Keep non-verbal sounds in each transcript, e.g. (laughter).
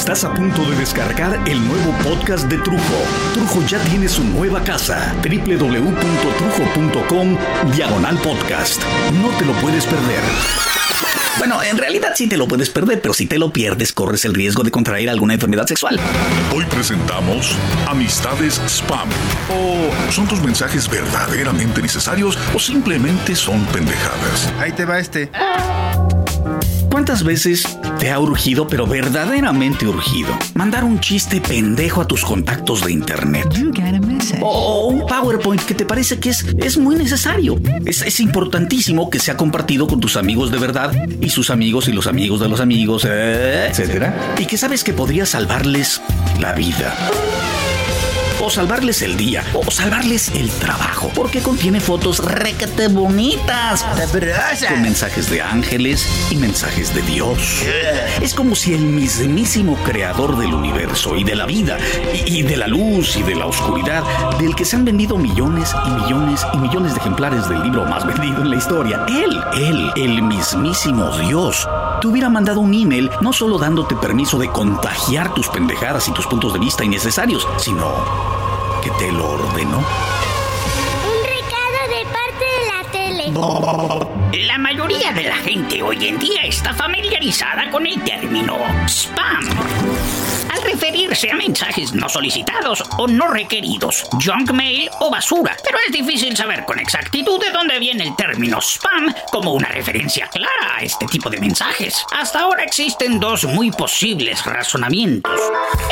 Estás a punto de descargar el nuevo podcast de Trujo. Trujo ya tiene su nueva casa, www.trujo.com, diagonal podcast. No te lo puedes perder. Bueno, en realidad sí te lo puedes perder, pero si te lo pierdes, corres el riesgo de contraer alguna enfermedad sexual. Hoy presentamos Amistades Spam. ¿O son tus mensajes verdaderamente necesarios o simplemente son pendejadas? Ahí te va este. ¿Cuántas veces te ha urgido, pero verdaderamente urgido, mandar un chiste pendejo a tus contactos de internet? O un PowerPoint que te parece que es, es muy necesario. Es, es importantísimo que sea compartido con tus amigos de verdad y sus amigos y los amigos de los amigos, eh, etcétera. Y que sabes que podría salvarles la vida o salvarles el día, o salvarles el trabajo, porque contiene fotos requete bonitas, con mensajes de ángeles y mensajes de Dios. Es como si el mismísimo creador del universo y de la vida, y, y de la luz y de la oscuridad, del que se han vendido millones y millones y millones de ejemplares del libro más (laughs) vendido en la historia, él, él, el mismísimo Dios, te hubiera mandado un email no solo dándote permiso de contagiar tus pendejadas y tus puntos de vista innecesarios, sino que te lo ordenó. Un recado de parte de la tele. La mayoría de la gente hoy en día está familiarizada con el término spam. Referirse a mensajes no solicitados o no requeridos, junk mail o basura. Pero es difícil saber con exactitud de dónde viene el término spam como una referencia clara a este tipo de mensajes. Hasta ahora existen dos muy posibles razonamientos.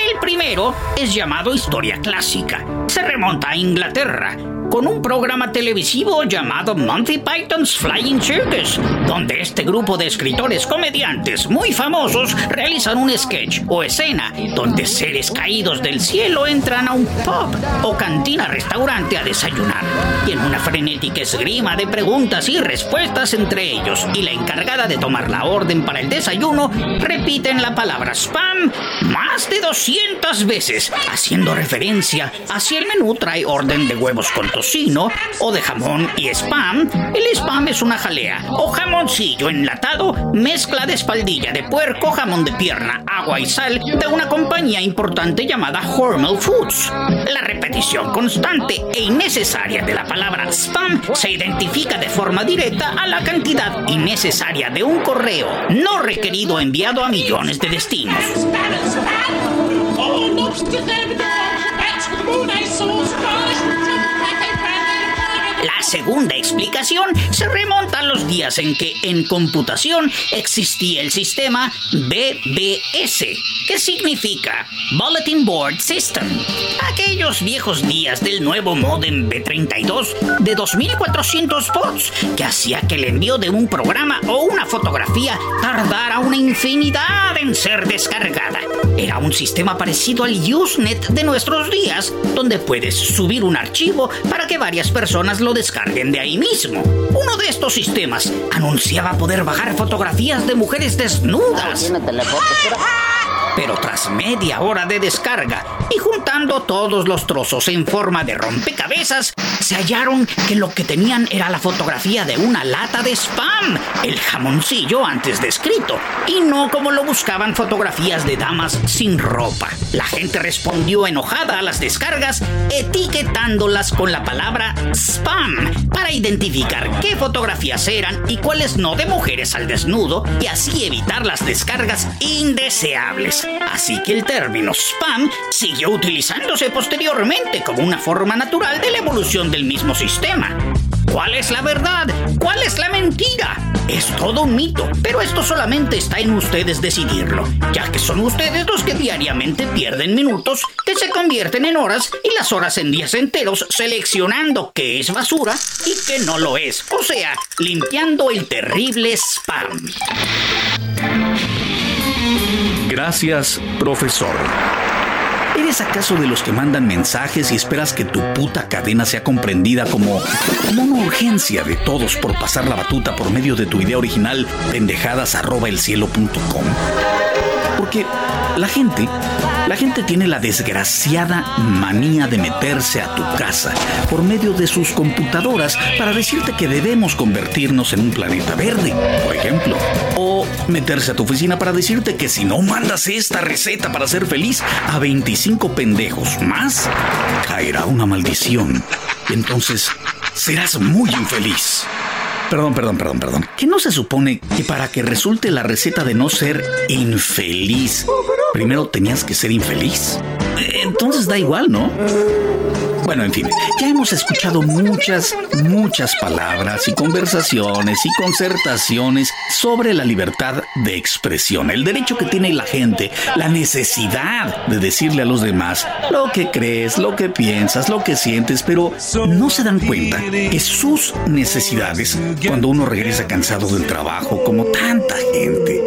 El primero es llamado historia clásica. Se remonta a Inglaterra con un programa televisivo llamado Monty Python's Flying Circus, donde este grupo de escritores comediantes muy famosos realizan un sketch o escena donde seres caídos del cielo entran a un pub o cantina restaurante a desayunar. Y en una frenética esgrima de preguntas y respuestas entre ellos y la encargada de tomar la orden para el desayuno repiten la palabra spam más de 200 veces, haciendo referencia a si el menú trae orden de huevos con tocino o de jamón y spam. El spam es una jalea o jamoncillo enlatado, mezcla de espaldilla de puerco, jamón de pierna, agua y sal de una compañía importante llamada Hormel Foods. La repetición constante e innecesaria de la palabra spam se identifica de forma directa a la cantidad innecesaria de un correo no requerido enviado a millones de destinos. Sí segunda explicación se remonta a los días en que en computación existía el sistema BBS, que significa Bulletin Board System. Aquellos viejos días del nuevo modem B32 de 2400 volts que hacía que el envío de un programa o una fotografía tardara una infinidad en ser descargada. Era un sistema parecido al Usenet de nuestros días, donde puedes subir un archivo para que varias personas lo descarguen de ahí mismo. Uno de estos sistemas anunciaba poder bajar fotografías de mujeres desnudas. Pero tras media hora de descarga y juntando todos los trozos en forma de rompecabezas, se hallaron que lo que tenían era la fotografía de una lata de spam, el jamoncillo antes descrito, y no como lo buscaban fotografías de damas sin ropa. La gente respondió enojada a las descargas, etiquetándolas con la palabra spam para identificar qué fotografías eran y cuáles no de mujeres al desnudo y así evitar las descargas indeseables. Así que el término spam siguió utilizándose posteriormente como una forma natural de la evolución del mismo sistema. ¿Cuál es la verdad? ¿Cuál es la mentira? Es todo un mito, pero esto solamente está en ustedes decidirlo, ya que son ustedes los que diariamente pierden minutos que se convierten en horas y las horas en días enteros seleccionando qué es basura y qué no lo es, o sea, limpiando el terrible spam. Gracias, profesor. ¿Eres acaso de los que mandan mensajes y esperas que tu puta cadena sea comprendida como, como una urgencia de todos por pasar la batuta por medio de tu idea original pendejadas@elcielo.com? Porque la gente La gente tiene la desgraciada manía de meterse a tu casa por medio de sus computadoras para decirte que debemos convertirnos en un planeta verde, por ejemplo. O meterse a tu oficina para decirte que si no mandas esta receta para ser feliz a 25 pendejos más, caerá una maldición. Entonces serás muy infeliz. Perdón, perdón, perdón, perdón. ¿Qué no se supone que para que resulte la receta de no ser infeliz, primero tenías que ser infeliz? Entonces da igual, ¿no? Bueno, en fin, ya hemos escuchado muchas, muchas palabras y conversaciones y concertaciones sobre la libertad de expresión, el derecho que tiene la gente, la necesidad de decirle a los demás lo que crees, lo que piensas, lo que sientes, pero no se dan cuenta que sus necesidades, cuando uno regresa cansado del trabajo, como tanta gente,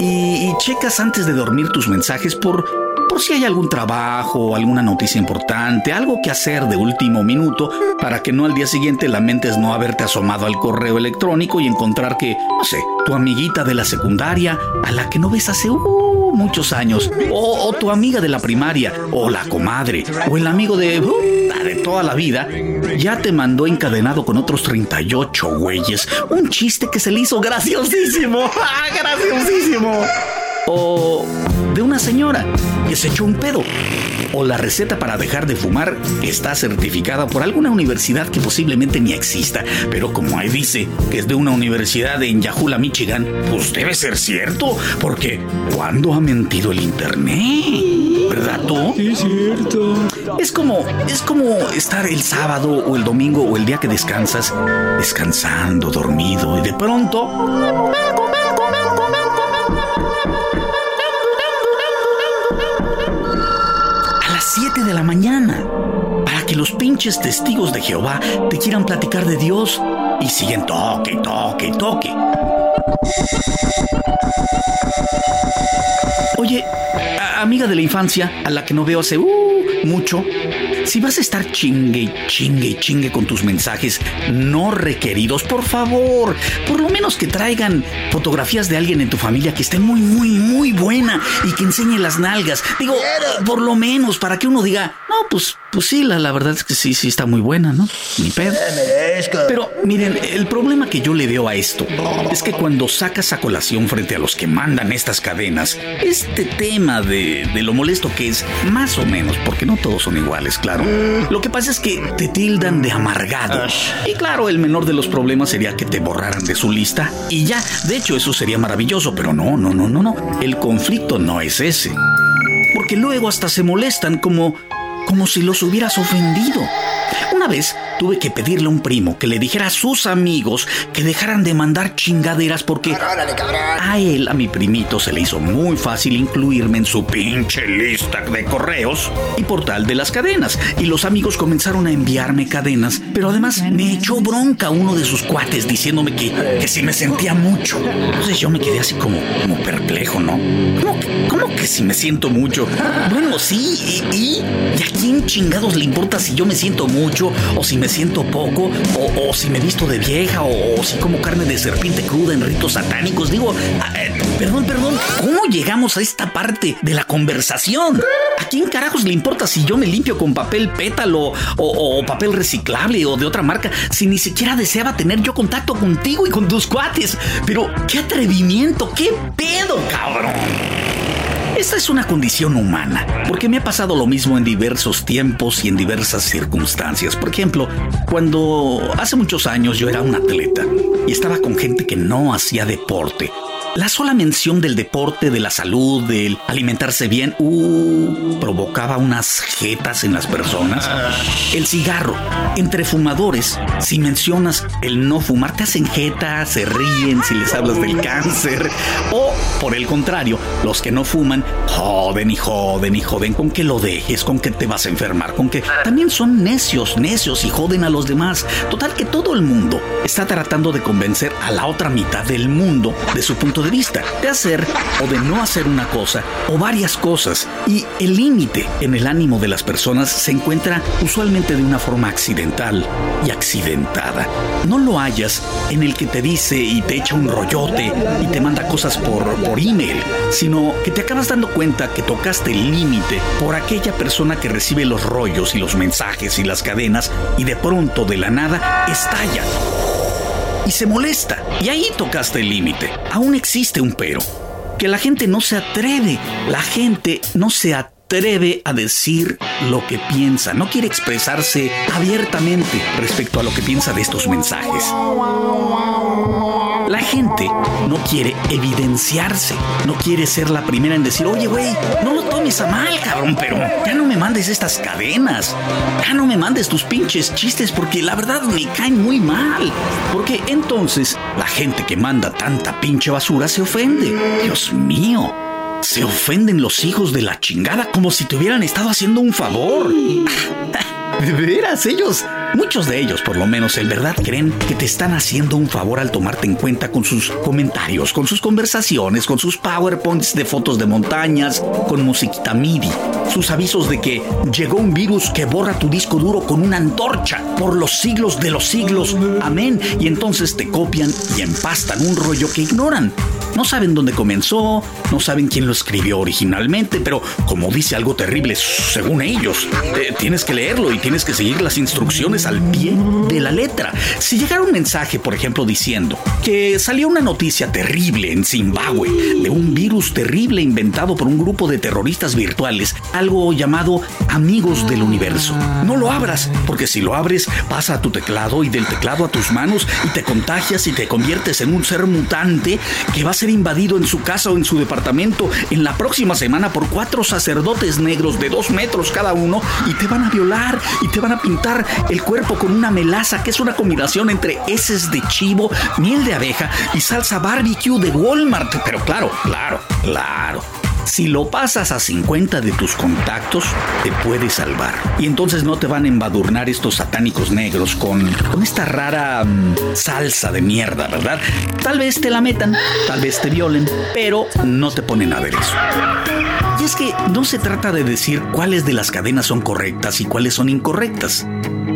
y, y checas antes de dormir tus mensajes por si hay algún trabajo alguna noticia importante, algo que hacer de último minuto para que no al día siguiente lamentes no haberte asomado al correo electrónico y encontrar que, no sé, tu amiguita de la secundaria, a la que no ves hace uh, muchos años, o, tu amiga de la primaria, o la comadre, o el amigo de, uh, de toda la vida, ya te mandó encadenado con otros 38 güeyes. Un chiste que se le hizo graciosísimo, (laughs) ¡Ah, graciosísimo, o de una señora que se echó un pedo. O la receta para dejar de fumar está certificada por alguna universidad que posiblemente ni exista. Pero como ahí dice que es de una universidad en Yahula, Michigan, pues debe ser cierto. Porque ¿cuándo ha mentido el internet? ¿Verdad tú? Sí, es cierto. Es como, es como estar el sábado o el domingo o el día que descansas, descansando, dormido, y de pronto de la mañana para que los pinches testigos de Jehová te quieran platicar de Dios y siguen toque, toque, toque. Oye, amiga de la infancia, a la que no veo hace uh, mucho, si vas a estar chingue, chingue, chingue con tus mensajes no requeridos, por favor, por lo menos que traigan fotografías de alguien en tu familia que esté muy, muy, muy buena y que enseñe las nalgas. Digo, por lo menos para que uno diga, pues, pues sí, la, verdad es que sí, sí está muy buena, ¿no? Ni pedo. Pero miren, el problema que yo le veo a esto es que cuando sacas a colación frente a los que mandan estas cadenas, este tema de lo molesto que es, más o menos, porque no todos son iguales, claro lo que pasa es que te tildan de amargado. Y claro, el menor de los problemas sería que te borraran de su lista y ya. De hecho, eso sería maravilloso, pero no, no, no, no, no. El conflicto no es ese. Porque luego hasta se molestan como como si los hubieras ofendido. Una vez tuve que pedirle a un primo que le dijera a sus amigos que dejaran de mandar chingaderas porque a él, a mi primito, se le hizo muy fácil incluirme en su pinche lista de correos y portal de las cadenas. Y los amigos comenzaron a enviarme cadenas, pero además me echó bronca uno de sus cuates diciéndome que, que si me sentía mucho. Entonces yo me quedé así como, como perplejo, ¿no? ¿Cómo, ¿Cómo, que si me siento mucho? Bueno, sí, y, y, ¿y a quién chingados le importa si yo me siento mucho o si me siento poco, o, si me visto de vieja, o, si como carne de serpiente cruda en ritos satánicos. Digo, eh, perdón, perdón, ¿cómo llegamos a esta parte de la conversación? ¿A quién carajos le importa si yo me limpio con papel pétalo o, papel reciclable o de otra marca si ni siquiera deseaba tener yo contacto contigo y con tus cuates? Pero, ¿qué atrevimiento? ¿Qué pedo, cabrón? Esta es una condición humana, porque me ha pasado lo mismo en diversos tiempos y en diversas circunstancias. Por ejemplo, cuando hace muchos años yo era un atleta y estaba con gente que no hacía deporte, la sola mención del deporte, de la salud, del alimentarse bien, uh, provocaba unas jetas en las personas. El cigarro, entre fumadores, si mencionas el no fumar, te hacen jetas, se ríen si les hablas del (laughs) cáncer. O, por el contrario, los que no fuman, joden y joden y joden con que lo dejes, con que te vas a enfermar, con que también son necios, necios y joden a los demás. Total que todo el mundo está tratando de convencer a la otra mitad del mundo de su punto de vista, de hacer o de no hacer una cosa o varias cosas. Y el límite en el ánimo de las personas se encuentra usualmente de una forma accidental y accidentada. No lo hayas en el que te dice y te echa un rollote y te manda cosas por, por email, sino que te acabas dando cuenta que tocaste el límite por aquella persona que recibe los rollos y los mensajes y las cadenas y de pronto de la nada estalla y se molesta. Y ahí tocaste el límite. Aún existe un pero. Que la gente no se atreve. La gente no se atreve a decir lo que piensa. No quiere expresarse abiertamente respecto a lo que piensa de estos mensajes. La gente no quiere evidenciarse, no quiere ser la primera en decir, oye, güey, no lo tomes a mal, cabrón, pero ya no me mandes estas cadenas, ya no me mandes tus pinches chistes porque la verdad me caen muy mal. Porque entonces la gente que manda tanta pinche basura se ofende. Dios mío. Se ofenden los hijos de la chingada como si te hubieran estado haciendo un favor. (laughs) De veras, ellos Muchos de ellos, por lo menos, en verdad creen que te están haciendo un favor al tomarte en cuenta con sus comentarios, con sus conversaciones, con sus PowerPoints de fotos de montañas, con musiquita MIDI, sus avisos de que llegó un virus que borra tu disco duro con una antorcha por los siglos de los siglos. Amén. Y entonces te copian y empastan un rollo que ignoran. No saben dónde comenzó, no saben quién lo escribió originalmente, pero como dice algo terrible, según ellos, eh, tienes que leerlo y tienes que seguir las instrucciones al pie de la letra. Si llegara un mensaje, por ejemplo, diciendo que salió una noticia terrible en Zimbabue de un virus terrible inventado por un grupo de terroristas virtuales, algo llamado Amigos del Universo, no lo abras, porque si lo abres pasa a tu teclado y del teclado a tus manos y te contagias y te conviertes en un ser mutante que va a ser invadido en su casa o en su departamento en la próxima semana por cuatro sacerdotes negros de dos metros cada uno y te van a violar y te van a pintar el cuerpo con una melaza que es una combinación entre heces de chivo, miel de abeja y salsa barbecue de Walmart. Pero claro, claro, claro si lo pasas a 50 de tus contactos, te puede salvar. Y entonces no te van a embadurnar estos satánicos negros con, con esta rara mm, salsa de mierda, ¿verdad? Tal vez te la metan, tal vez te violen, pero no te ponen a ver eso. Y es que no se trata de decir cuáles de las cadenas son correctas y cuáles son incorrectas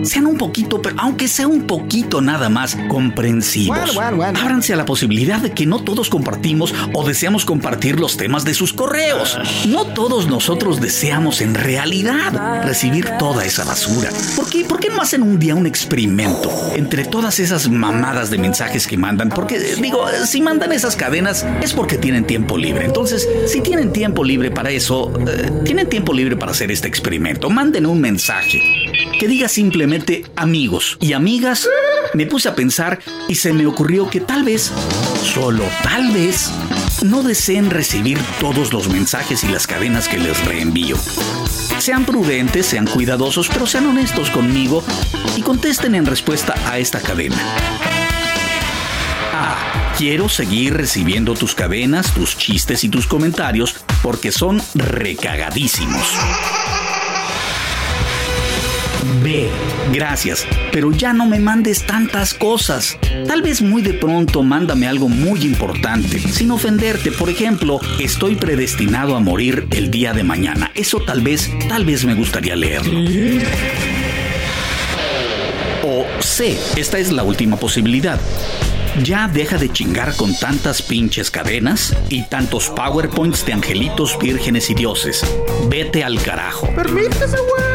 sean un poquito, pero aunque sea un poquito nada más comprensivos. Ábranse a la posibilidad de que no todos compartimos o deseamos compartir los temas de sus correos. No todos nosotros deseamos en realidad recibir toda esa basura. ¿Por qué, ¿Por qué no hacen un día un experimento entre todas esas mamadas de mensajes que mandan? Porque digo, si mandan esas cadenas es porque tienen tiempo libre. Entonces, si tienen tiempo libre para eso, eh, tienen tiempo libre para hacer este experimento. Manden un mensaje que diga simplemente amigos y amigas, me puse a pensar y se me ocurrió que tal vez, solo tal vez, no deseen recibir todos los mensajes y las cadenas que les reenvío. Sean prudentes, sean cuidadosos, pero sean honestos conmigo y contesten en respuesta a esta cadena. Quiero seguir recibiendo tus cadenas, tus chistes y tus comentarios porque son recagadísimos. B. Gracias, pero ya no me mandes tantas cosas. Tal vez muy de pronto mándame algo muy importante, sin ofenderte. Por ejemplo, estoy predestinado a morir el día de mañana. Eso tal vez, tal vez me gustaría leerlo. O C. Esta es la última posibilidad. Ya deja de chingar con tantas pinches cadenas y tantos PowerPoints de angelitos, vírgenes y dioses. Vete al carajo. Permítese, güey.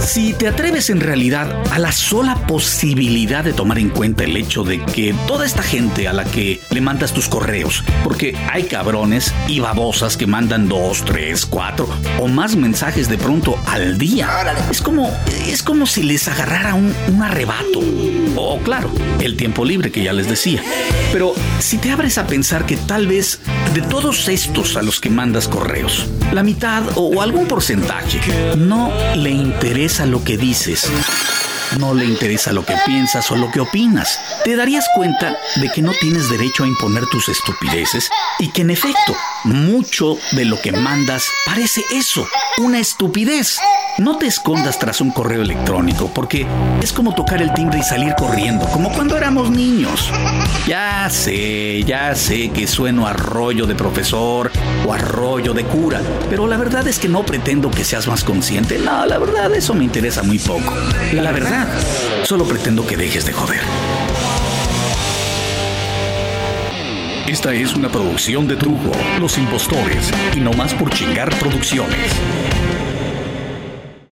Si te atreves en realidad a la sola posibilidad de tomar en cuenta el hecho de que toda esta gente a la que le mandas tus correos, porque hay cabrones y babosas que mandan dos, tres, cuatro o más mensajes de pronto al día, es como, es como si les agarrara un, un arrebato. O claro, el tiempo libre que ya les decía. Pero si te abres a pensar que tal vez de todos estos a los que mandas correos, la mitad o algún porcentaje no le interesa lo que dices no le interesa lo que piensas o lo que opinas. Te darías cuenta de que no tienes derecho a imponer tus estupideces y que en efecto, mucho de lo que mandas parece eso, una estupidez. No te escondas tras un correo electrónico porque es como tocar el timbre y salir corriendo, como cuando éramos niños. Ya sé, ya sé que sueno a rollo de profesor o a rollo de cura, pero la verdad es que no pretendo que seas más consciente. No, la verdad, eso me interesa muy poco. La verdad, solo pretendo que dejes de joder. Esta es una producción de Trujo, Los Impostores y No Más por Chingar Producciones.